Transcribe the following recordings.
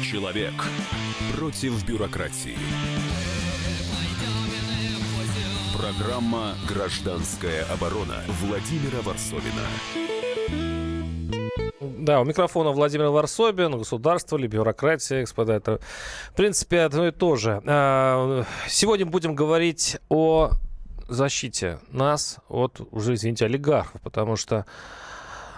Человек против бюрократии. Программа «Гражданская оборона» Владимира Варсовина. Да, у микрофона Владимир Варсобин, государство или бюрократия, господа, это в принципе одно и то же. А, сегодня будем говорить о защите нас от, уже, извините, олигархов, потому что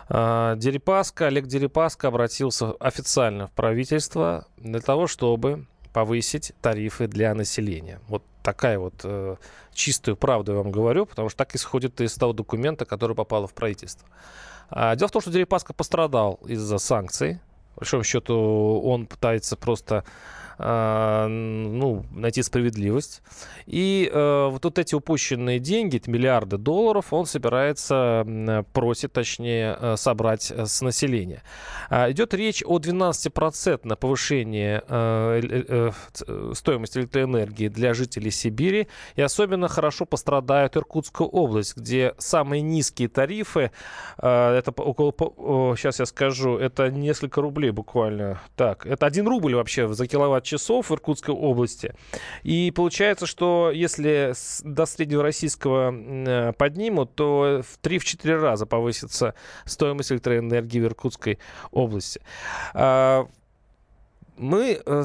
Дерипаска, Олег Дерипаска обратился официально в правительство для того, чтобы повысить тарифы для населения. Вот такая вот э, чистую правду я вам говорю, потому что так исходит из того документа, который попал в правительство. А, дело в том, что Дерипаска пострадал из-за санкций. По большому счету он пытается просто э, ну, найти справедливость. И э, вот, вот эти упущенные деньги, миллиарды долларов, он собирается, просит, точнее, э, собрать э, с населения. А, идет речь о 12% повышении э, стоимости электроэнергии для жителей Сибири. И особенно хорошо пострадает Иркутская область, где самые низкие тарифы, это около, сейчас я скажу, это несколько рублей буквально. Так, это 1 рубль вообще за киловатт часов в Иркутской области. И получается, что если до среднего российского э, поднимут, то в 3-4 раза повысится стоимость электроэнергии в Иркутской области. А, мы э,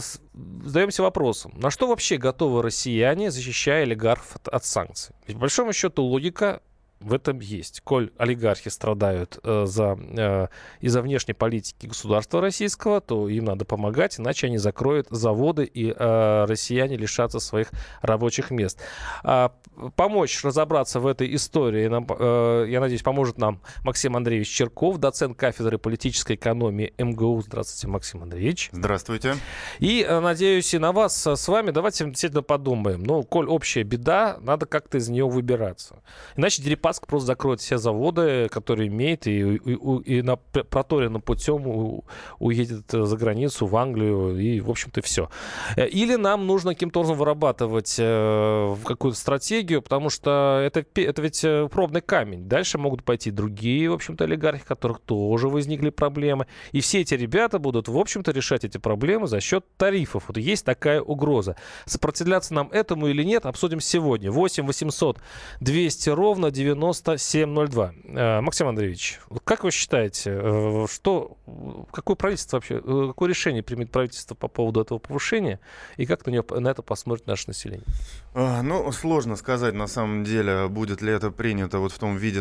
задаемся вопросом, на что вообще готовы россияне, защищая олигархов от, от санкций? Ведь, по большому счету, логика в этом есть. Коль олигархи страдают э, за, э, из-за внешней политики государства российского, то им надо помогать, иначе они закроют заводы, и э, россияне лишатся своих рабочих мест. А, помочь разобраться в этой истории, нам, э, я надеюсь, поможет нам Максим Андреевич Черков, доцент кафедры политической экономии МГУ. Здравствуйте, Максим Андреевич. Здравствуйте. И, э, надеюсь, и на вас с вами давайте действительно подумаем. Ну, коль общая беда, надо как-то из нее выбираться. Иначе Дерипаска Паск просто закроет все заводы, которые имеет, и, и, и на проторенным путем уедет за границу, в Англию, и, в общем-то, все. Э, или нам нужно каким-то образом вырабатывать э, какую-то стратегию, потому что это, это ведь э, пробный камень. Дальше могут пойти другие, в общем-то, олигархи, у которых тоже возникли проблемы. И все эти ребята будут, в общем-то, решать эти проблемы за счет тарифов. Вот есть такая угроза. Сопротивляться нам этому или нет, обсудим сегодня. 8 800 200 ровно 90 9702. Э, Максим Андреевич, как вы считаете, э, что, какое правительство вообще, э, какое решение примет правительство по поводу этого повышения и как на, него, на это посмотрит наше население? А, ну, сложно сказать, на самом деле, будет ли это принято вот в том виде,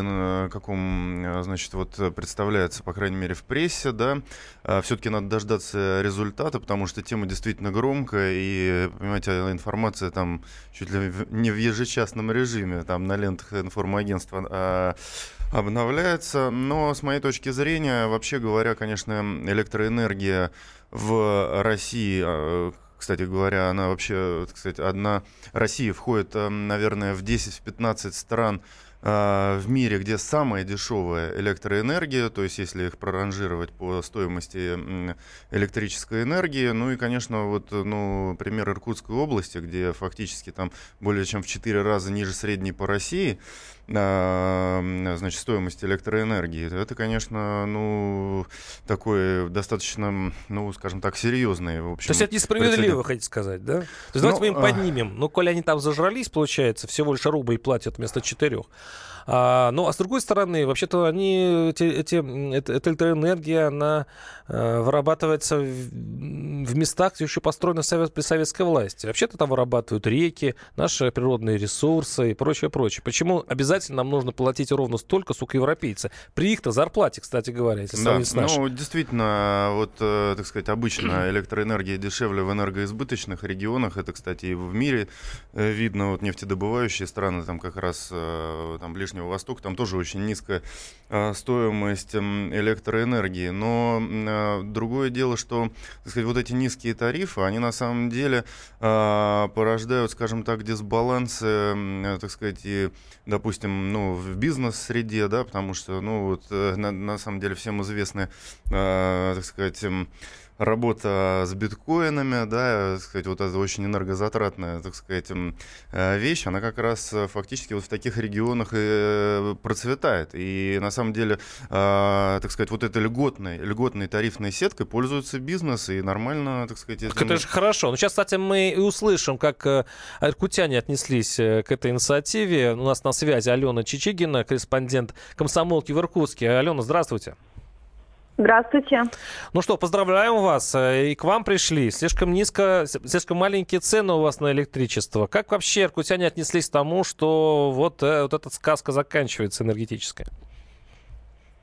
каком, значит, вот представляется, по крайней мере, в прессе, да. А, Все-таки надо дождаться результата, потому что тема действительно громкая, и, понимаете, информация там чуть ли не в ежечасном режиме, там на лентах информагентств пространство а, обновляется. Но с моей точки зрения, вообще говоря, конечно, электроэнергия в России а, кстати говоря, она вообще, кстати, одна Россия входит, наверное, в 10-15 стран в мире, где самая дешевая электроэнергия, то есть если их проранжировать по стоимости электрической энергии, ну и, конечно, вот, ну, пример Иркутской области, где фактически там более чем в 4 раза ниже средней по России, значит, стоимость электроэнергии. Это, конечно, ну, такой достаточно, ну, скажем так, серьезный, в общем. То есть это несправедливо, прецедент. хотите сказать, да? То есть ну, давайте мы им а поднимем. Ну, коли они там зажрались, получается, всего лишь рубль платят вместо четырех. А, ну, а с другой стороны, вообще-то они, эти, эти, эта, эта электроэнергия, она э, вырабатывается в, в местах, где еще построена совет, при советской власти. Вообще-то там вырабатывают реки, наши природные ресурсы и прочее, прочее. Почему обязательно нам нужно платить ровно столько, сколько европейцы? При их-то зарплате, кстати говоря, если да, с нашей. Ну, действительно, вот, э, так сказать, обычно электроэнергия дешевле в энергоизбыточных регионах. Это, кстати, и в мире э, видно. Вот нефтедобывающие страны, там как раз э, там ближнего Ближнего Востока, там тоже очень низкая э, стоимость э, электроэнергии. Но э, другое дело, что так сказать, вот эти низкие тарифы, они на самом деле э, порождают, скажем так, дисбалансы, э, так сказать, и, допустим, ну, в бизнес-среде, да, потому что, ну, вот, э, на, на самом деле всем известны, так сказать, работа с биткоинами, да, так сказать, вот это очень энергозатратная, так сказать, э, вещь, она как раз э, фактически вот в таких регионах и процветает. И на самом деле, так сказать, вот этой льготной, льготной тарифной сеткой пользуется бизнес, и нормально, так сказать... Этим... Это же хорошо. Ну, сейчас, кстати, мы и услышим, как иркутяне отнеслись к этой инициативе. У нас на связи Алена Чичигина, корреспондент комсомолки в Иркутске. Алена, здравствуйте. Здравствуйте. Ну что, поздравляем вас. Э, и к вам пришли. Слишком низко, слишком маленькие цены у вас на электричество. Как вообще иркутяне отнеслись к тому, что вот, э, вот эта сказка заканчивается энергетическая?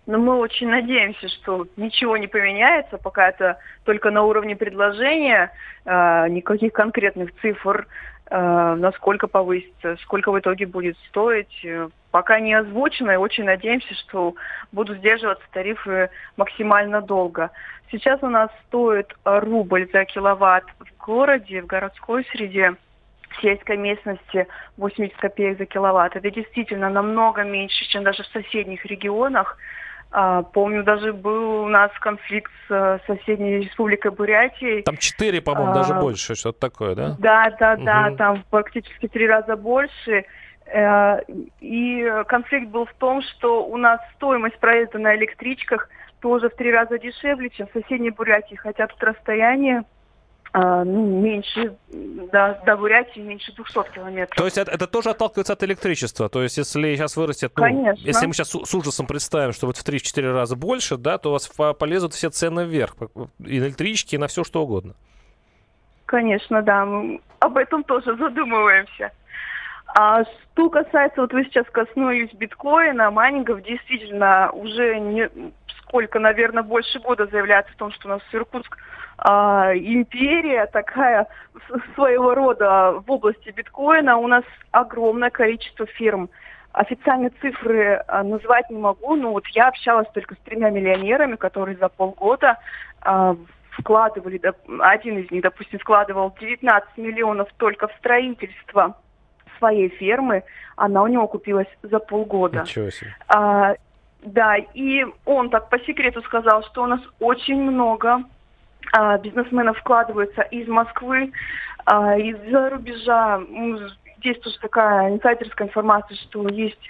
Ну, мы очень надеемся, что ничего не поменяется, пока это только на уровне предложения, э, никаких конкретных цифр насколько повысится, сколько в итоге будет стоить. Э, пока не озвучено, и очень надеемся, что будут сдерживаться тарифы максимально долго. Сейчас у нас стоит рубль за киловатт в городе, в городской среде, в сельской местности 80 копеек за киловатт. Это действительно намного меньше, чем даже в соседних регионах. А, помню, даже был у нас конфликт с соседней республикой Бурятией. Там четыре, по-моему, а, даже больше, что-то такое, да? Да, да, угу. да, там практически три раза больше. Э, и конфликт был в том, что у нас стоимость проезда на электричках тоже в три раза дешевле, чем в соседней Бурятии, хотя тут расстояние ну, меньше, до, до Бурятии меньше 200 километров. То есть это, это тоже отталкивается от электричества? То есть если сейчас вырастет, ну, Конечно. если мы сейчас с, с ужасом представим, что вот в 3-4 раза больше, да, то у вас полезут все цены вверх, и на электрички, и на все что угодно. Конечно, да, мы об этом тоже задумываемся. А что касается, вот вы сейчас коснулись биткоина, майнингов, действительно, уже не сколько, наверное, больше года заявляется о том, что у нас Иркутск а, империя такая своего рода в области биткоина. У нас огромное количество фирм. Официальные цифры а, назвать не могу, но вот я общалась только с тремя миллионерами, которые за полгода а, вкладывали, один из них, допустим, вкладывал 19 миллионов только в строительство своей фермы, она у него купилась за полгода. Ничего себе. А, да, и он так по секрету сказал, что у нас очень много а, бизнесменов вкладываются из Москвы, а, из-за рубежа. Здесь тоже такая инсайдерская информация, что есть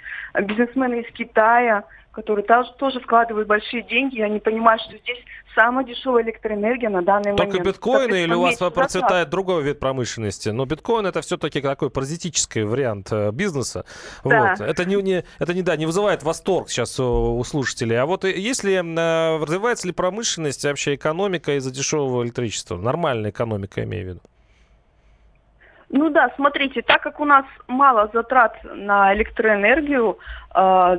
бизнесмены из Китая, которые тоже, вкладывают большие деньги, и они понимают, что здесь самая дешевая электроэнергия на данный Только момент. Только биткоины или у вас процветает другой вид промышленности? Но биткоин это все-таки такой паразитический вариант э, бизнеса. Да. Вот. Это, не, не, это не, да, не вызывает восторг сейчас у, у слушателей. А вот если э, развивается ли промышленность, вообще экономика из-за дешевого электричества? Нормальная экономика, имею в виду. Ну да, смотрите, так как у нас мало затрат на электроэнергию, э,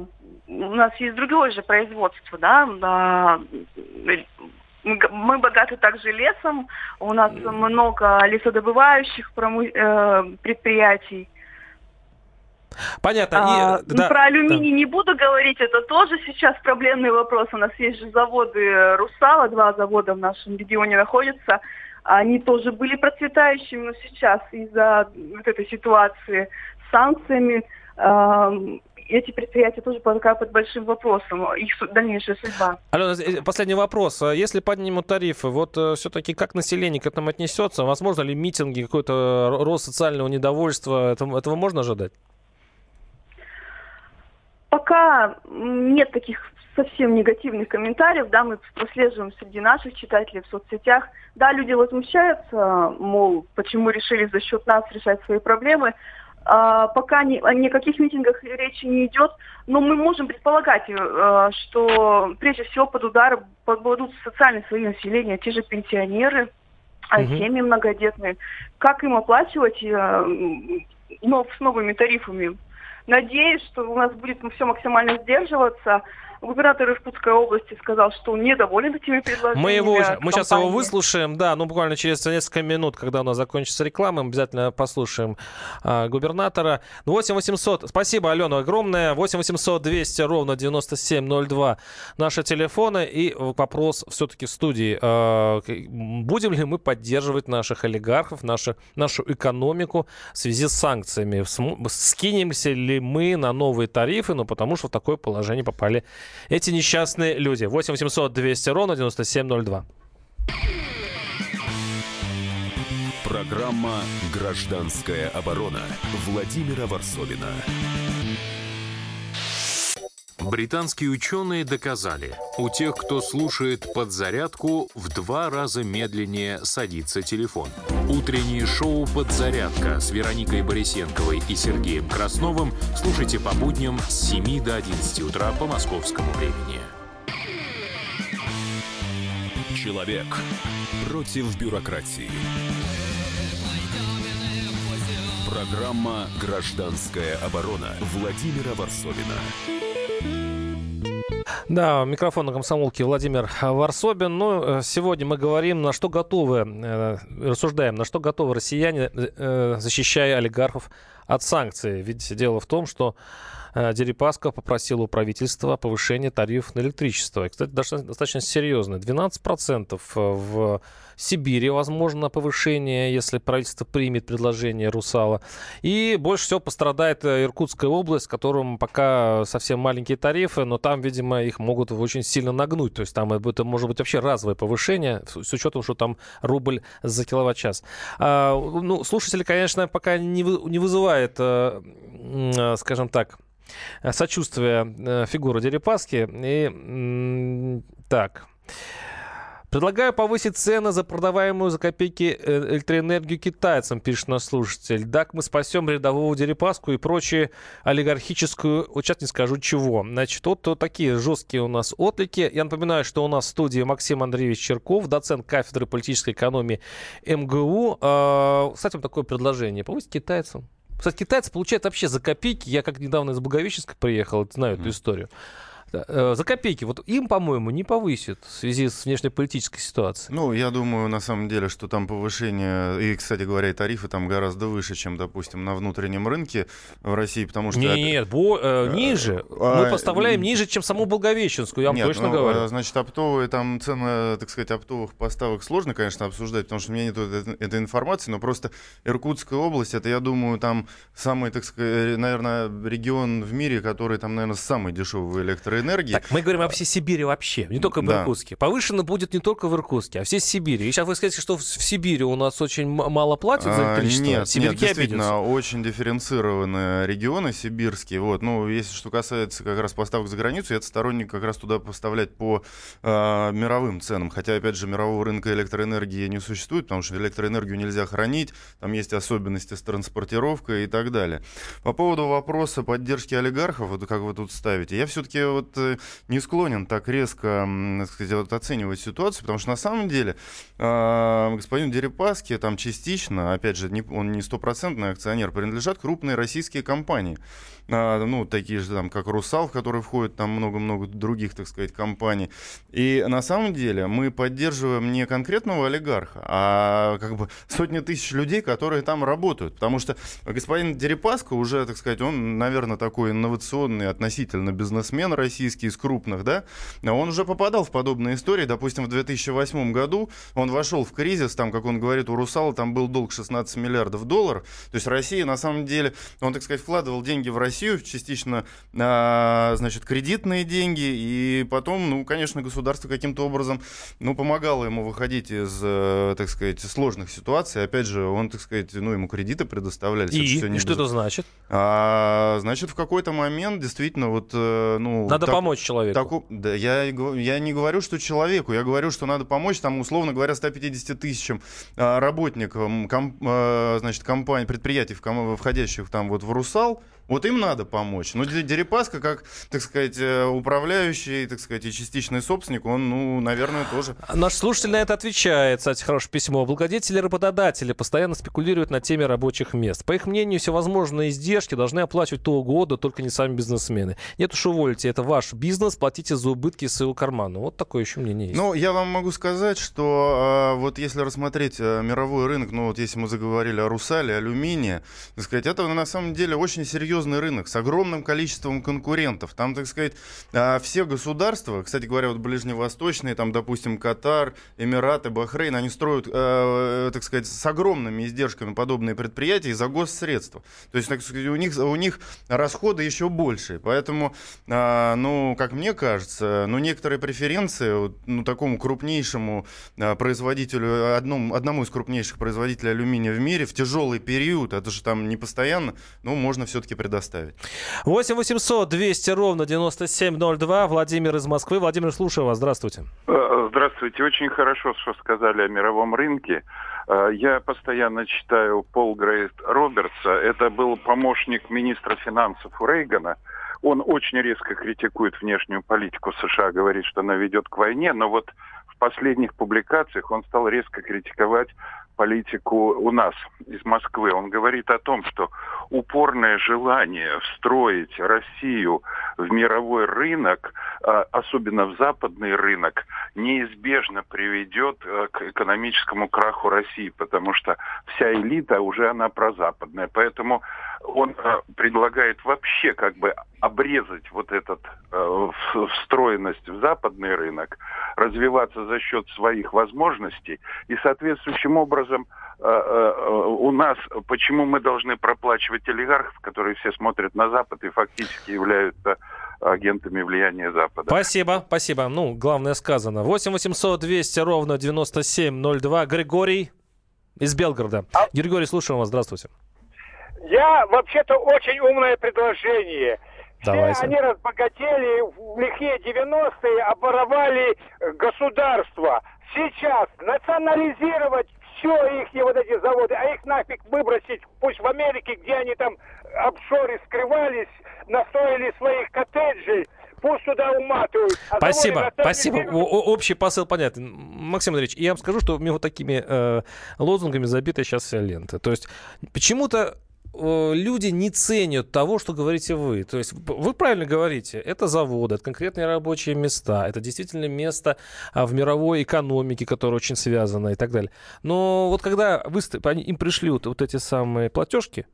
у нас есть другое же производство, да, мы богаты также лесом, у нас много лесодобывающих э, предприятий. Понятно. А, И, да, про алюминий да. не буду говорить, это тоже сейчас проблемный вопрос. У нас есть же заводы Русала, два завода в нашем регионе находятся. Они тоже были процветающими, но сейчас из-за вот этой ситуации с санкциями эти предприятия тоже пока под большим вопросом, их дальнейшая судьба. Алена, э, последний вопрос. А если поднимут тарифы, вот э, все-таки как население к этому отнесется? Возможно ли митинги, какой-то рост социального недовольства? Этого, этого можно ожидать? Пока нет таких совсем негативных комментариев, да, мы прослеживаем среди наших читателей в соцсетях. Да, люди возмущаются, мол, почему решили за счет нас решать свои проблемы. А, пока ни, о никаких митингах речи не идет, но мы можем предполагать, э, что прежде всего под удар попадут социальные слои населения, те же пенсионеры, угу. семьи многодетные. Как им оплачивать э, но с новыми тарифами? Надеюсь, что у нас будет все максимально сдерживаться, Губернатор Иркутской области сказал, что он недоволен этими предложениями. Мы, его, мы сейчас его выслушаем, да, ну буквально через несколько минут, когда у нас закончится реклама, мы обязательно послушаем а, губернатора. 8 800, спасибо, Алена, огромное. 8 800 200 ровно 9702 наши телефоны. И вопрос все-таки в студии. А, будем ли мы поддерживать наших олигархов, нашу, нашу экономику в связи с санкциями? Скинемся ли мы на новые тарифы, ну потому что в такое положение попали эти несчастные люди. 8800 200 ровно 9702. Программа «Гражданская оборона» Владимира Варсовина. Британские ученые доказали, у тех, кто слушает подзарядку, в два раза медленнее садится. Телефон. Утреннее шоу «Подзарядка» с Вероникой Борисенковой и Сергеем Красновым слушайте по будням с 7 до 11 утра по московскому времени. Человек против бюрократии. Программа «Гражданская оборона» Владимира Варсовина. Да, микрофон на комсомолке Владимир Варсобин. Ну, э, сегодня мы говорим, на что готовы, э, рассуждаем, на что готовы россияне, э, защищая олигархов от санкций. Ведь дело в том, что Дерипаска попросил у правительства повышения тарифов на электричество. И, кстати, достаточно серьезно. 12% в Сибири возможно повышение, если правительство примет предложение Русала. И больше всего пострадает э, Иркутская область, в котором пока совсем маленькие тарифы, но там, видимо, их могут очень сильно нагнуть. То есть там это может быть вообще разовое повышение, с учетом, что там рубль за киловатт-час. А, ну, слушатели, конечно, пока не, не вызывает, э, скажем так, Э, сочувствие э, фигуры Дерипаски. И так. Предлагаю повысить цены за продаваемую за копейки э, электроэнергию китайцам, пишет наш слушатель. Так мы спасем рядового Дерипаску и прочие олигархическую, вот сейчас не скажу чего. Значит, вот, вот такие жесткие у нас отлики. Я напоминаю, что у нас в студии Максим Андреевич Черков, доцент кафедры политической экономии МГУ. А, кстати, вот такое предложение. Повысить китайцам. Кстати, китайцы получают вообще за копейки. Я как недавно из Благовещенска приехал, знаю mm-hmm. эту историю. Э, за копейки. Вот им, по-моему, не повысит в связи с внешнеполитической ситуацией. Ну, я думаю, на самом деле, что там повышение, и, кстати говоря, и тарифы там гораздо выше, чем, допустим, на внутреннем рынке в России, потому что... Нет, бо, э, ниже. А, Мы поставляем ниже, чем саму Благовещенскую, я вам нет, точно ну, говорю. Э, значит, оптовые там цены, так сказать, оптовых поставок сложно, конечно, обсуждать, потому что у меня нет этой, этой информации, но просто Иркутская область, это, я думаю, там самый, так сказать, наверное, регион в мире, который там, наверное, самый дешевый электроэнергии электроэнергии. Так, мы говорим о всей Сибири вообще, не только в да. Иркутске. Повышено будет не только в Иркутске, а всей Сибири. И сейчас вы скажете, что в Сибири у нас очень мало платят за а, электричество? А, нет, нет, действительно, обидятся. очень дифференцированные регионы сибирские. Вот, ну, если что касается как раз поставок за границу, я сторонник как раз туда поставлять по э, мировым ценам. Хотя, опять же, мирового рынка электроэнергии не существует, потому что электроэнергию нельзя хранить, там есть особенности с транспортировкой и так далее. По поводу вопроса поддержки олигархов, вот как вы тут ставите, я все-таки вот э, не склонен так резко так сказать, вот, оценивать ситуацию, потому что на самом деле э, господин Дерипаски там частично, опять же, не, он не стопроцентный акционер, принадлежат крупные российские компании. А, ну, такие же, там, как «Русал», в который входит там много-много других, так сказать, компаний. И на самом деле мы поддерживаем не конкретного олигарха, а как бы сотни тысяч людей, которые там работают. Потому что господин Дерипаско уже, так сказать, он, наверное, такой инновационный относительно бизнесмен российский из крупных, да, он уже попадал в подобные истории. Допустим, в 2008 году он вошел в кризис, там, как он говорит, у «Русала» там был долг 16 миллиардов долларов. То есть Россия, на самом деле, он, так сказать, вкладывал деньги в Россию, Россию, частично, а, значит, кредитные деньги, и потом, ну, конечно, государство каким-то образом, ну, помогало ему выходить из, э, так сказать, сложных ситуаций. Опять же, он, так сказать, ну, ему кредиты предоставлялись. И, это и что без... это значит? А, значит, в какой-то момент действительно вот, э, ну... Надо так, помочь человеку. Так, да, я, я не говорю, что человеку, я говорю, что надо помочь, там, условно говоря, 150 тысячам а, работникам, ком, а, значит, компаний, предприятий, входящих там вот в «Русал», вот им надо помочь. Но Дерипаска, как, так сказать, э, управляющий, так сказать, и частичный собственник, он, ну, наверное, тоже... Наш слушатель на это отвечает, кстати, хорошее письмо. Благодетели работодатели постоянно спекулируют на теме рабочих мест. По их мнению, всевозможные издержки должны оплачивать то угодно, только не сами бизнесмены. Нет уж увольте, это ваш бизнес, платите за убытки из своего кармана. Вот такое еще мнение есть. Ну, я вам могу сказать, что э, вот если рассмотреть э, мировой рынок, ну, вот если мы заговорили о Русале, алюминии, так сказать, это на самом деле очень серьезно серьезный рынок с огромным количеством конкурентов. Там, так сказать, а, все государства, кстати говоря, вот ближневосточные, там, допустим, Катар, Эмираты, Бахрейн, они строят, э, так сказать, с огромными издержками подобные предприятия за госсредства. То есть, так сказать, у них, у них расходы еще больше. Поэтому, а, ну, как мне кажется, ну, некоторые преференции ну, такому крупнейшему а, производителю, одному, одному из крупнейших производителей алюминия в мире в тяжелый период, это же там не постоянно, ну, можно все-таки. 8 800 200 ровно 9702. Владимир из Москвы. Владимир, слушаю вас. Здравствуйте. Э, здравствуйте. Очень хорошо, что сказали о мировом рынке. Э, я постоянно читаю Пол Грейт Робертса. Это был помощник министра финансов у Рейгана. Он очень резко критикует внешнюю политику США, говорит, что она ведет к войне, но вот в последних публикациях он стал резко критиковать политику у нас из Москвы. Он говорит о том, что упорное желание встроить Россию в мировой рынок, а, особенно в западный рынок, неизбежно приведет э, к экономическому краху России, потому что вся элита уже она прозападная. Поэтому он э, предлагает вообще как бы обрезать вот эту э, встроенность в западный рынок, развиваться за счет своих возможностей и соответствующим образом э, э, у нас, почему мы должны проплачивать олигархов, которые все смотрят на Запад и фактически являются агентами влияния Запада. Спасибо, спасибо. Ну, главное сказано. 8 800 200 ровно 9702. Григорий из Белгорода. А... Григорий, слушаем вас. Здравствуйте. Я вообще-то очень умное предложение. Давайте. Все они разбогатели в лихие 90-е, оборовали государство. Сейчас национализировать все их вот эти заводы, а их нафиг выбросить, пусть в Америке, где они там обшоры скрывались, настроили своих коттеджей, пусть сюда уматывают. А спасибо, спасибо. О, общий посыл понятен. Максим Андреевич, я вам скажу, что у меня вот такими э, лозунгами забита сейчас вся лента. То есть почему-то люди не ценят того, что говорите вы. То есть вы правильно говорите, это заводы, это конкретные рабочие места, это действительно место а, в мировой экономике, которая очень связана и так далее. Но вот когда вы, им пришли вот, вот эти самые платежки,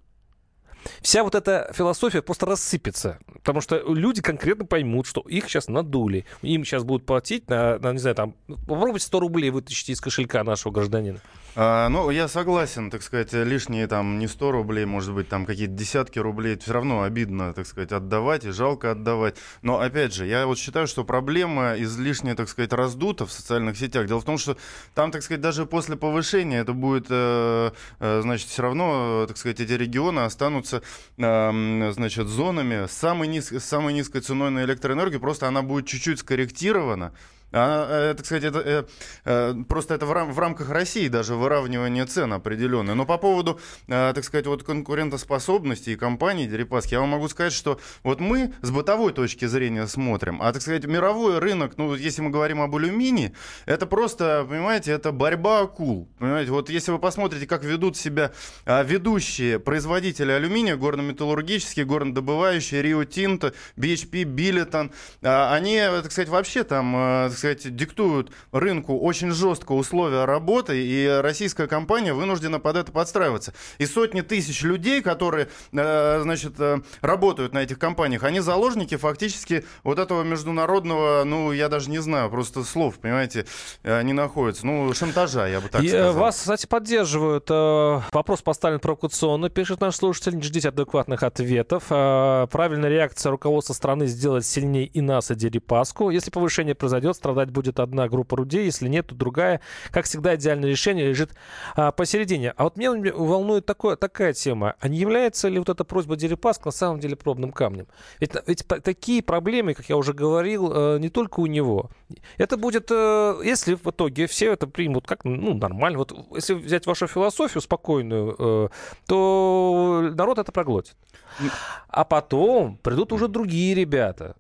вся вот эта философия просто рассыпется. Потому что люди конкретно поймут, что их сейчас надули. Им сейчас будут платить на, на не знаю, там, попробуйте 100 рублей вытащить из кошелька нашего гражданина. А, ну, я согласен, так сказать, лишние там не 100 рублей, может быть, там какие-то десятки рублей, все равно обидно, так сказать, отдавать и жалко отдавать. Но, опять же, я вот считаю, что проблема излишне, так сказать, раздута в социальных сетях. Дело в том, что там, так сказать, даже после повышения это будет, э, э, значит, все равно, так сказать, эти регионы останутся, значит, зонами с самой, низ... с самой низкой ценой на электроэнергию, просто она будет чуть-чуть скорректирована, а, это, кстати, это, э, э, просто это в, рам, в рамках России даже выравнивание цен определенное. Но по поводу, э, так сказать, вот конкурентоспособности и компаний Дерипаски, я вам могу сказать, что вот мы с бытовой точки зрения смотрим, а, так сказать, мировой рынок, ну, если мы говорим об алюминии, это просто, понимаете, это борьба акул. Понимаете, вот если вы посмотрите, как ведут себя а, ведущие производители алюминия, горно-металлургические, горнодобывающие, Рио Тинто, BHP, Биллетон, а, они, так сказать, вообще там, а, так диктуют рынку очень жестко условия работы, и российская компания вынуждена под это подстраиваться. И сотни тысяч людей, которые, э, значит, э, работают на этих компаниях, они заложники фактически вот этого международного, ну, я даже не знаю, просто слов, понимаете, э, не находятся. Ну, шантажа, я бы так и, сказал. Вас, кстати, поддерживают. Вопрос поставлен провокационно, пишет наш слушатель. Не ждите адекватных ответов. Правильная реакция руководства страны сделать сильнее и нас, и Дерипаску. Если повышение произойдет, страна страдать будет одна группа людей, если нет, то другая. Как всегда, идеальное решение лежит а, посередине. А вот меня волнует такое, такая тема. А не является ли вот эта просьба Дерипаска на самом деле пробным камнем? Ведь, ведь такие проблемы, как я уже говорил, э, не только у него. Это будет, э, если в итоге все это примут как ну, нормально. Вот если взять вашу философию спокойную, э, то народ это проглотит. А потом придут уже другие ребята,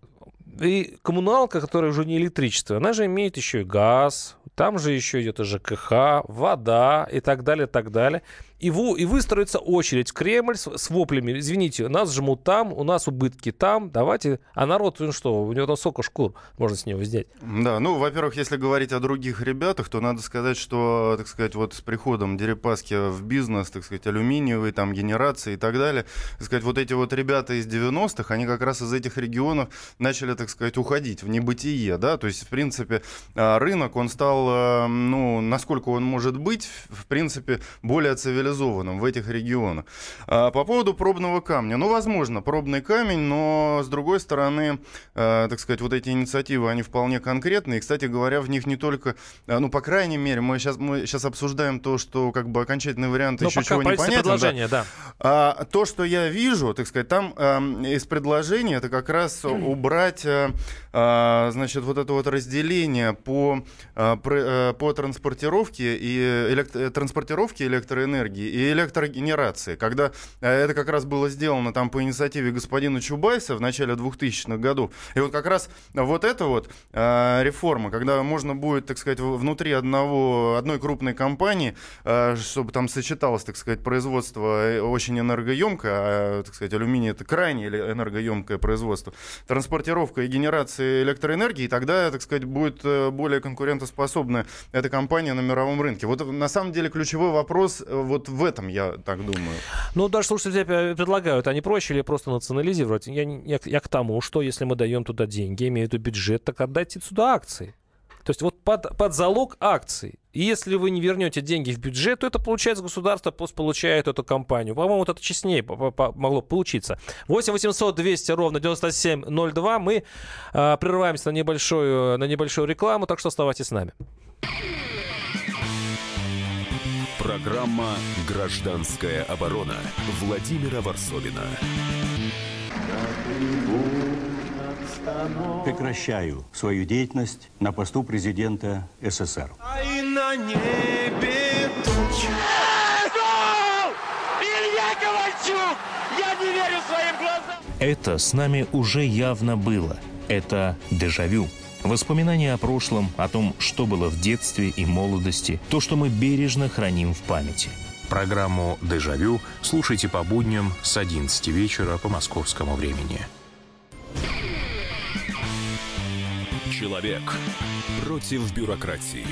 и коммуналка, которая уже не электричество, она же имеет еще и газ, там же еще идет и ЖКХ, вода и так далее, так далее. И, в, и выстроится очередь в Кремль с, с воплями. Извините, нас жмут там, у нас убытки там, давайте. А народ, ну что, у него там сколько шкур можно с него взять? Да, ну, во-первых, если говорить о других ребятах, то надо сказать, что, так сказать, вот с приходом Дерипаски в бизнес, так сказать, алюминиевый, там, генерации и так далее, так сказать, вот эти вот ребята из 90-х, они как раз из этих регионов начали, так сказать, уходить в небытие, да, то есть, в принципе, а, рынок, он стал, а, ну, насколько он может быть, в принципе, более цивилизованным в этих регионах. А, по поводу пробного камня, ну, возможно, пробный камень, но, с другой стороны, так сказать, вот эти инициативы, они вполне конкретные, и, кстати говоря, в них не только, ну, по крайней мере, мы сейчас, мы сейчас обсуждаем то, что, как бы, окончательный вариант но еще чего не понятен. Да. да. А, то, что я вижу, так сказать, там а, из предложения, это как раз убрать, а, значит, вот это вот разделение по, а, по транспортировке и электро, транспортировке электроэнергии и электрогенерации. Когда это как раз было сделано там по инициативе господина Чубайса в начале 2000-х годов. И вот как раз вот эта вот реформа, когда можно будет, так сказать, внутри одного, одной крупной компании, чтобы там сочеталось, так сказать, производство очень энергоемкое, а, так сказать, алюминий это крайне энергоемкое производство, транспортировка и генерация электроэнергии, тогда, так сказать, будет э, более конкурентоспособная эта компания на мировом рынке. Вот на самом деле ключевой вопрос э, вот в этом, я так думаю. Ну, даже слушатели предлагают, не проще ли просто национализировать? Я, я, я к тому, что если мы даем туда деньги, имею в виду бюджет, так отдайте сюда акции. То есть вот под, под залог акций. И если вы не вернете деньги в бюджет, то это получается государство получает эту компанию. По-моему, вот это честнее могло получиться. 8 800 200 ровно 9702. Мы э, прерываемся на небольшую, на небольшую рекламу, так что оставайтесь с нами. Программа «Гражданская оборона» Владимира Варсовина. Прекращаю свою деятельность на посту президента СССР. А на небе тучи. Илья Ковальчук! Я не верю своим глазам! Это с нами уже явно было. Это дежавю. Воспоминания о прошлом, о том, что было в детстве и молодости, то, что мы бережно храним в памяти. Программу «Дежавю» слушайте по будням с 11 вечера по московскому времени. Человек против бюрократии.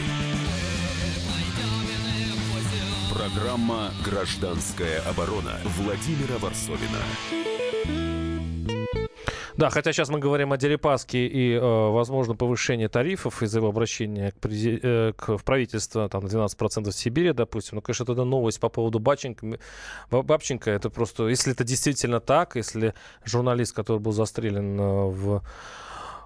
Программа «Гражданская оборона» Владимира Варсовина. Да, хотя сейчас мы говорим о Дерипаске и, э, возможно, повышении тарифов из-за его обращения к, прези... э, к в правительство там, на 12% в Сибири, допустим. Ну, конечно, это новость по поводу Бабченко. Бабченко, это просто, если это действительно так, если журналист, который был застрелен э, в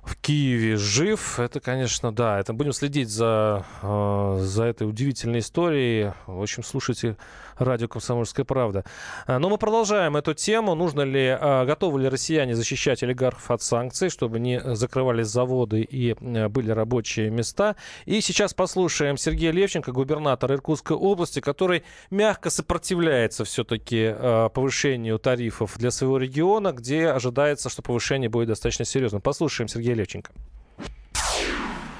в Киеве жив. Это, конечно, да. Это будем следить за, э, за этой удивительной историей. В общем, слушайте радио «Комсомольская правда». А, но мы продолжаем эту тему. Нужно ли, а, готовы ли россияне защищать олигархов от санкций, чтобы не закрывались заводы и э, были рабочие места. И сейчас послушаем Сергея Левченко, губернатора Иркутской области, который мягко сопротивляется все-таки а, повышению тарифов для своего региона, где ожидается, что повышение будет достаточно серьезным. Послушаем Сергея Левченко.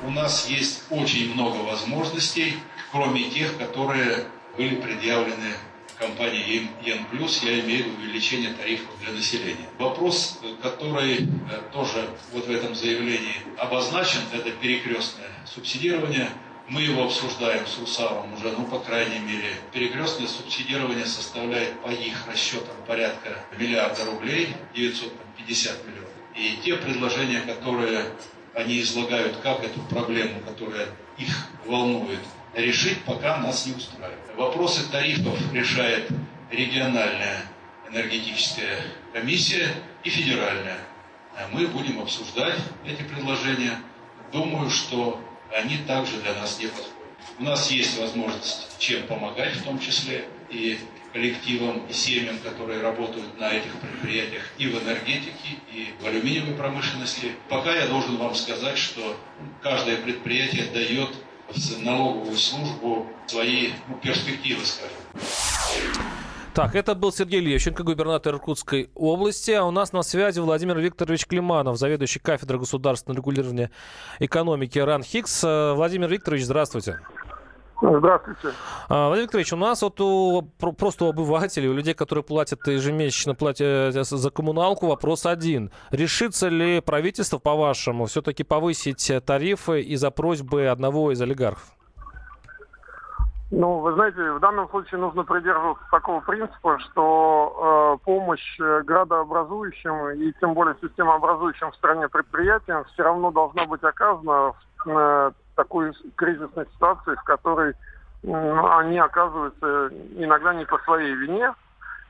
У нас есть очень много возможностей, кроме тех, которые были предъявлены компании ЕН+, я имею в виду увеличение тарифов для населения. Вопрос, который э, тоже вот в этом заявлении обозначен, это перекрестное субсидирование. Мы его обсуждаем с Русавом уже, ну, по крайней мере, перекрестное субсидирование составляет по их расчетам порядка миллиарда рублей, 950 миллионов. И те предложения, которые они излагают, как эту проблему, которая их волнует, решить пока нас не устраивает. Вопросы тарифов решает региональная энергетическая комиссия и федеральная. А мы будем обсуждать эти предложения. Думаю, что они также для нас не подходят. У нас есть возможность чем помогать, в том числе и коллективам и семьям, которые работают на этих предприятиях и в энергетике, и в алюминиевой промышленности. Пока я должен вам сказать, что каждое предприятие дает в налоговую службу свои ну, перспективы, скажем. Так, это был Сергей Лещенко, губернатор Иркутской области. А у нас на связи Владимир Викторович Климанов, заведующий кафедрой государственного регулирования экономики РАН ХИКС. Владимир Викторович, здравствуйте. Здравствуйте. А, Владимир Викторович, у нас вот у, просто у обывателей, у людей, которые платят ежемесячно платят э, за коммуналку, вопрос один. Решится ли правительство, по-вашему, все-таки повысить тарифы из-за просьбы одного из олигархов? Ну, вы знаете, в данном случае нужно придерживаться такого принципа, что э, помощь градообразующим и тем более системообразующим в стране предприятиям все равно должна быть оказана в э, такой кризисной ситуации, в которой э, они оказываются иногда не по своей вине.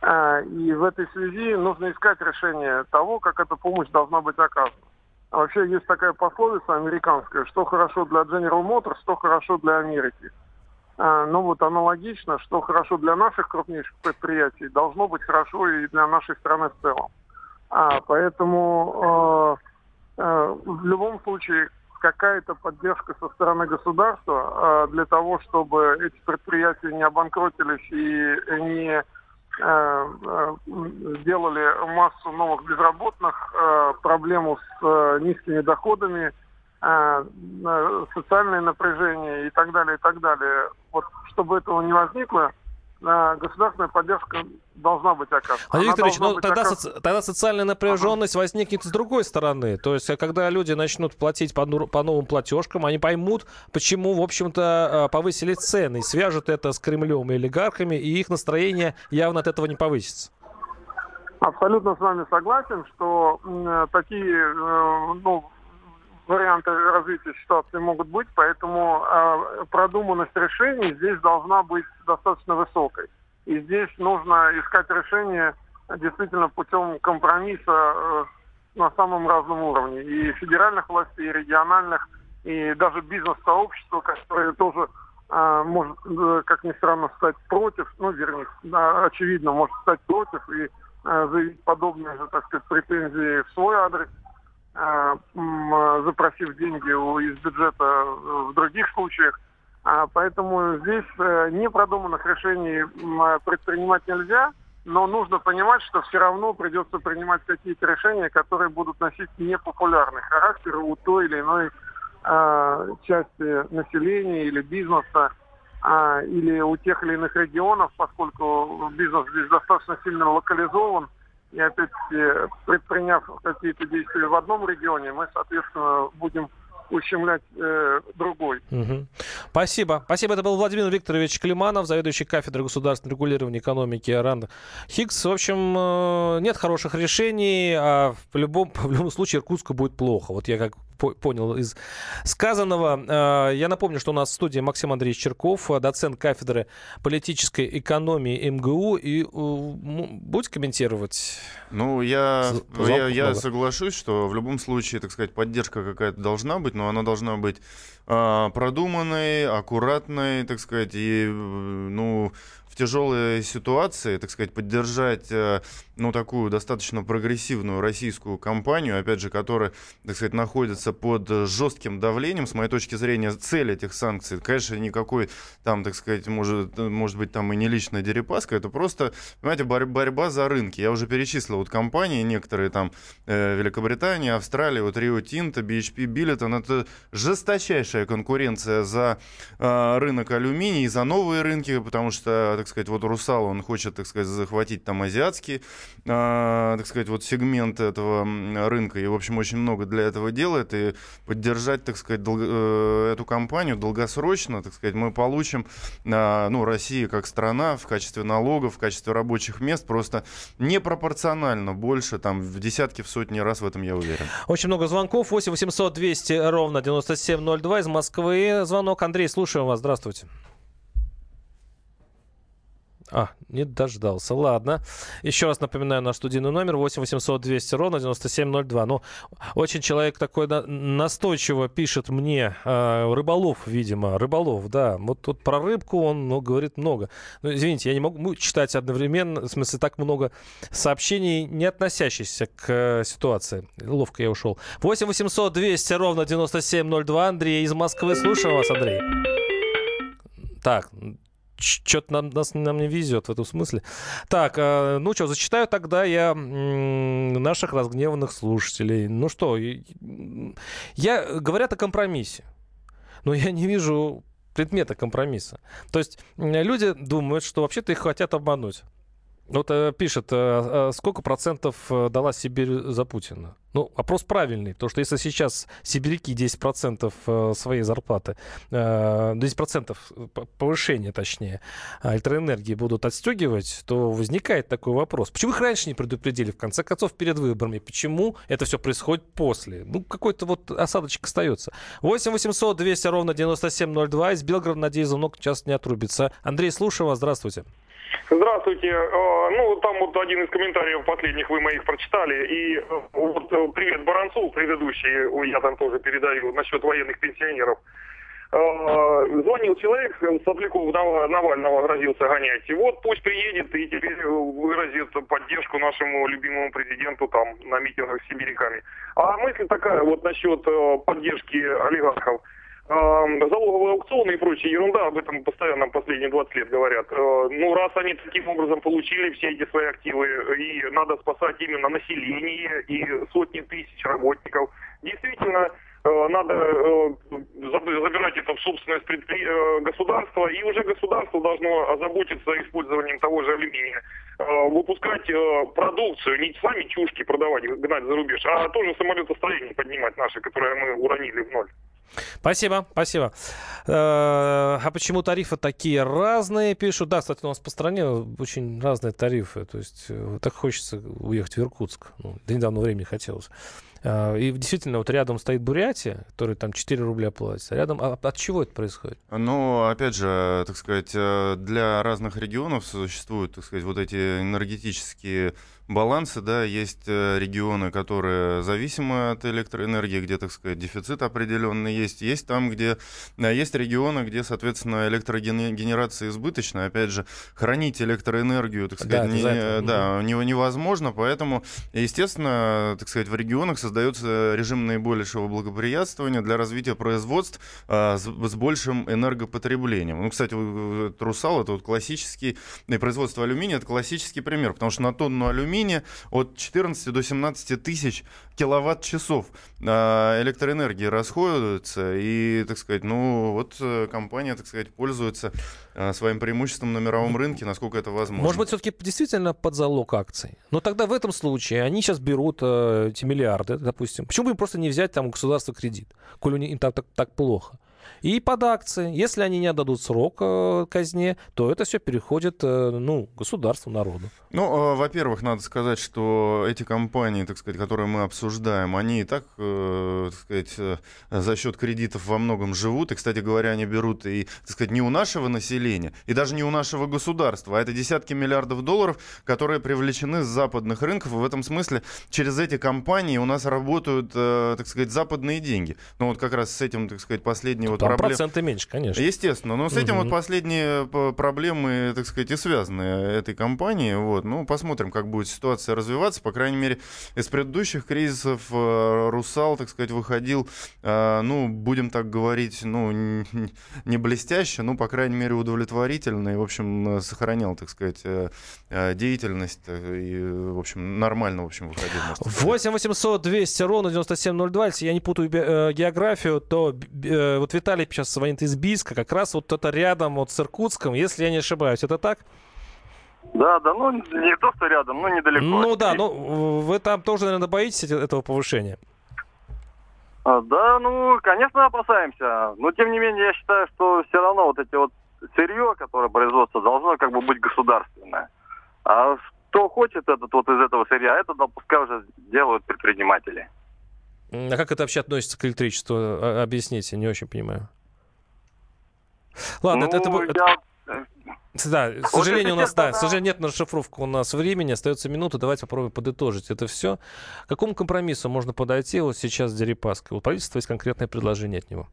Э, и в этой связи нужно искать решение того, как эта помощь должна быть оказана. А вообще есть такая пословица американская, что хорошо для General Motors, что хорошо для Америки. А, ну вот аналогично, что хорошо для наших крупнейших предприятий, должно быть хорошо и для нашей страны в целом. А, поэтому э, э, в любом случае какая-то поддержка со стороны государства э, для того, чтобы эти предприятия не обанкротились и не э, сделали массу новых безработных, э, проблему с э, низкими доходами – а, социальное напряжение и так далее, и так далее. Вот чтобы этого не возникло, а, государственная поддержка должна быть оказана. Владимир Викторович, ну, тогда, оказ... соци... тогда социальная напряженность ага. возникнет с другой стороны. То есть, когда люди начнут платить по, по новым платежкам, они поймут, почему, в общем-то, а, повысили цены, и свяжут это с Кремлем и олигархами, и их настроение явно от этого не повысится. Абсолютно с вами согласен, что э, такие э, ну, варианты развития ситуации могут быть, поэтому э, продуманность решений здесь должна быть достаточно высокой. И здесь нужно искать решение действительно путем компромисса э, на самом разном уровне. И федеральных властей, и региональных, и даже бизнес-сообщества, которое тоже э, может, э, как ни странно, стать против, ну, вернее, да, очевидно, может стать против и э, заявить подобные же, так сказать, претензии в свой адрес – Э, запросив деньги из бюджета в других случаях. А, поэтому здесь э, непродуманных решений предпринимать нельзя, но нужно понимать, что все равно придется принимать какие-то решения, которые будут носить непопулярный характер у той или иной части населения или бизнеса а, или у тех или иных регионов, поскольку бизнес здесь достаточно сильно локализован, и опять-таки, предприняв какие-то действия в одном регионе, мы, соответственно, будем ущемлять э, другой. Угу. Спасибо. Спасибо. Это был Владимир Викторович Климанов, заведующий кафедрой государственного регулирования экономики РАН Хиггс. В общем, э, нет хороших решений, а в любом, в любом случае Иркутску будет плохо. Вот я как понял из сказанного. Э, я напомню, что у нас в студии Максим Андреевич Черков, доцент кафедры политической экономии МГУ. И э, будете комментировать? Ну, я, я, я соглашусь, что в любом случае, так сказать, поддержка какая-то должна быть, но она должна быть э, продуманной, аккуратной, так сказать, и, ну, в тяжелой ситуации, так сказать, поддержать э, ну, такую достаточно прогрессивную российскую компанию, опять же, которая, так сказать, находится под жестким давлением, с моей точки зрения, цель этих санкций, конечно, никакой там, так сказать, может, может быть, там и не личная дерипаска, это просто, понимаете, борь- борьба за рынки. Я уже перечислил вот компании некоторые там, э, Великобритания, Австралия, вот Rio Tinto, BHP Billiton, это жесточайшая конкуренция за э, рынок алюминия, за новые рынки, потому что, так сказать, вот Русал, он хочет, так сказать, захватить там азиатские а, так сказать, вот сегмент этого рынка, и, в общем, очень много для этого делает, и поддержать, так сказать, долго, э, эту компанию долгосрочно, так сказать, мы получим, а, ну, Россия как страна в качестве налогов, в качестве рабочих мест просто непропорционально больше, там, в десятки, в сотни раз в этом я уверен. Очень много звонков, 8 800 200 ровно 9702 из Москвы. Звонок, Андрей, слушаем вас, здравствуйте. А, не дождался. Ладно. Еще раз напоминаю наш студийный номер 8 800 200 ровно 9702. Ну, очень человек такой на, настойчиво пишет мне. Э, рыболов, видимо. Рыболов, да. Вот тут про рыбку он ну, говорит много. Ну, извините, я не могу читать одновременно, в смысле, так много сообщений, не относящихся к э, ситуации. Ловко я ушел. 8 800 200 ровно 9702. Андрей из Москвы. Слушаю вас, Андрей. Так, что-то нам, нас, нам не везет в этом смысле. Так, э, ну что, зачитаю тогда я наших разгневанных слушателей. Ну что, я, говорят о компромиссе. Но я не вижу предмета компромисса. То есть люди думают, что вообще-то их хотят обмануть. Вот э, пишет, э, э, сколько процентов дала Сибирь за Путина? Ну, вопрос правильный, потому что если сейчас сибиряки 10% э, своей зарплаты, э, 10% повышения, точнее, электроэнергии будут отстегивать, то возникает такой вопрос. Почему их раньше не предупредили, в конце концов, перед выборами? Почему это все происходит после? Ну, какой-то вот осадочек остается. 8 800 200 ровно 9702. Из Белгорода, надеюсь, звонок сейчас не отрубится. Андрей, слушаю вас. Здравствуйте. Здравствуйте. Э, ну, там вот один из комментариев последних вы моих прочитали. И э, вот э, привет Баранцу, предыдущий, я там тоже передаю, насчет военных пенсионеров. Звонил человек, Сопляков Навального грозился гонять. И вот пусть приедет и теперь выразит поддержку нашему любимому президенту там на митингах с сибиряками. А мысль такая вот насчет поддержки олигархов залоговые аукционы и прочая ерунда, об этом постоянно последние 20 лет говорят. Э, ну, раз они таким образом получили все эти свои активы, и надо спасать именно население и сотни тысяч работников, действительно, э, надо э, забирать это в собственность государства, и уже государство должно озаботиться использованием того же алюминия. Выпускать продукцию, не сами чушки продавать, гнать за рубеж, а тоже самолетостроение поднимать наши, которые мы уронили в ноль. Спасибо, спасибо. Э, а почему тарифы такие разные, пишут. Да, кстати, у нас по стране очень разные тарифы. То есть э, так хочется уехать в Иркутск. Ну, до недавнего времени хотелось. Э, и действительно, вот рядом стоит Бурятия, который там 4 рубля платит. А рядом, а от чего это происходит? Ну, опять же, так сказать, для разных регионов существуют, так сказать, вот эти энергетические балансы, да, есть э, регионы, которые зависимы от электроэнергии, где, так сказать, дефицит определенный есть, есть там, где э, есть регионы, где, соответственно, электрогенерация избыточная, опять же, хранить электроэнергию, так сказать, да, не, да, не, невозможно, поэтому, естественно, так сказать, в регионах создается режим наибольшего благоприятствования для развития производств а, с, с большим энергопотреблением. Ну, кстати, Русал это вот классический, производство алюминия это классический пример, потому что на тонну алюминия алюминия от 14 до 17 тысяч киловатт-часов а, электроэнергии расходуется. И, так сказать, ну вот э, компания, так сказать, пользуется а, своим преимуществом на мировом рынке, насколько это возможно. Может быть, все-таки действительно под залог акций. Но тогда в этом случае они сейчас берут э, эти миллиарды, допустим. Почему бы им просто не взять там у государства кредит, коли им так, так, так плохо? и под акции. Если они не отдадут срок э, казне, то это все переходит э, ну, государству, народу. Ну, э, во-первых, надо сказать, что эти компании, так сказать, которые мы обсуждаем, они и так, э, так сказать, э, за счет кредитов во многом живут. И, кстати говоря, они берут и, так сказать, не у нашего населения, и даже не у нашего государства, а это десятки миллиардов долларов, которые привлечены с западных рынков. И в этом смысле через эти компании у нас работают, э, так сказать, западные деньги. Ну, вот как раз с этим, так сказать, последний вот проблем... проценты меньше, конечно. Естественно. Но с этим угу. вот последние проблемы, так сказать, и связаны этой компании. Вот. Ну, посмотрим, как будет ситуация развиваться. По крайней мере, из предыдущих кризисов э, Русал, так сказать, выходил, э, ну, будем так говорить, ну, не блестяще, но, по крайней мере, удовлетворительно. И, в общем, сохранял, так сказать, деятельность. И, в общем, нормально, в общем, выходил. 8 800 200 ровно 9702. Если я не путаю географию, то вот Виталий сейчас звонит из Бийска, как раз вот это рядом вот с Иркутском, если я не ошибаюсь. Это так? Да, да, ну не то, что рядом, но недалеко. Ну да, ну вы там тоже, наверное, боитесь этого повышения? А, да, ну, конечно, опасаемся. Но, тем не менее, я считаю, что все равно вот эти вот сырье, которое производится, должно как бы быть государственное. А что хочет этот вот из этого сырья, это пускай уже делают предприниматели. А как это вообще относится к электричеству? Объясните, не очень понимаю. Ладно, ну, это... Я... Да, к сожалению, у нас, да, к сожалению, нет на расшифровку у нас времени, остается минута, давайте попробуем подытожить это все. К какому компромиссу можно подойти вот сейчас с Дерипаской? У правительства есть конкретное предложение от него.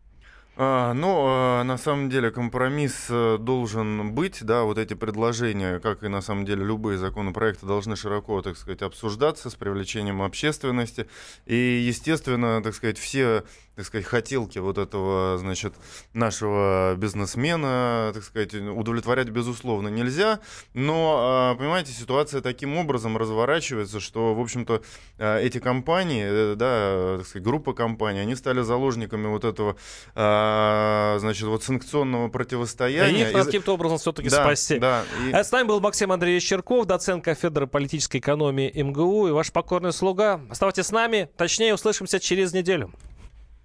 А, ну, а, на самом деле компромисс э, должен быть, да, вот эти предложения, как и на самом деле любые законопроекты, должны широко, так сказать, обсуждаться с привлечением общественности. И, естественно, так сказать, все так сказать, хотелки вот этого, значит, нашего бизнесмена, так сказать, удовлетворять безусловно нельзя, но, а, понимаете, ситуация таким образом разворачивается, что, в общем-то, а, эти компании, э, да, так сказать, группа компаний, они стали заложниками вот этого а, значит, вот санкционного противостояния. И их каким-то образом все-таки да, спасти. Да, и... А с нами был Максим Андреевич Черков, доцент кафедры политической экономии МГУ и ваш покорный слуга. Оставайтесь с нами, точнее, услышимся через неделю.